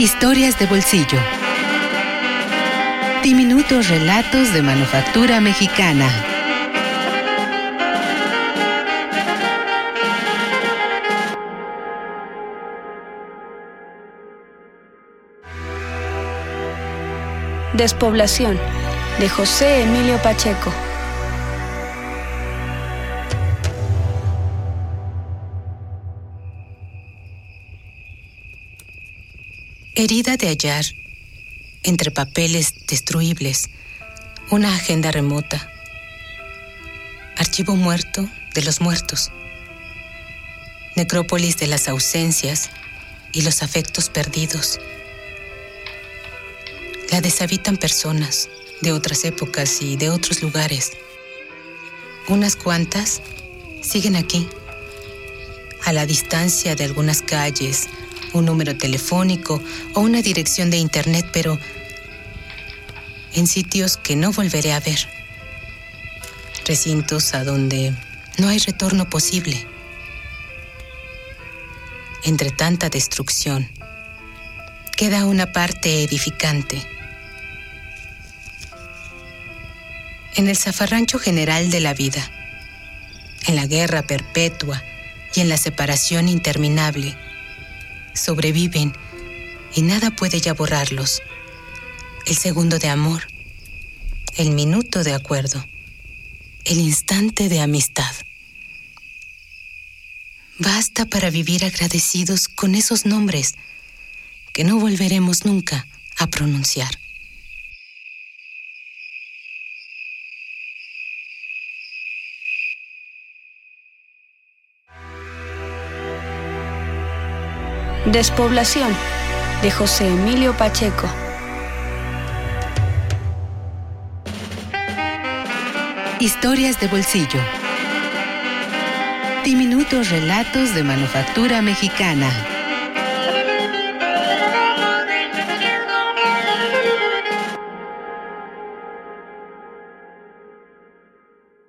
Historias de bolsillo. Diminutos relatos de manufactura mexicana. Despoblación de José Emilio Pacheco. Herida de hallar, entre papeles destruibles, una agenda remota. Archivo muerto de los muertos. Necrópolis de las ausencias y los afectos perdidos. La deshabitan personas de otras épocas y de otros lugares. Unas cuantas siguen aquí, a la distancia de algunas calles, un número telefónico o una dirección de internet, pero en sitios que no volveré a ver. Recintos a donde no hay retorno posible. Entre tanta destrucción, queda una parte edificante. En el zafarrancho general de la vida, en la guerra perpetua y en la separación interminable, sobreviven y nada puede ya borrarlos. El segundo de amor, el minuto de acuerdo, el instante de amistad. Basta para vivir agradecidos con esos nombres que no volveremos nunca a pronunciar. Despoblación de José Emilio Pacheco. Historias de bolsillo. Diminutos relatos de manufactura mexicana.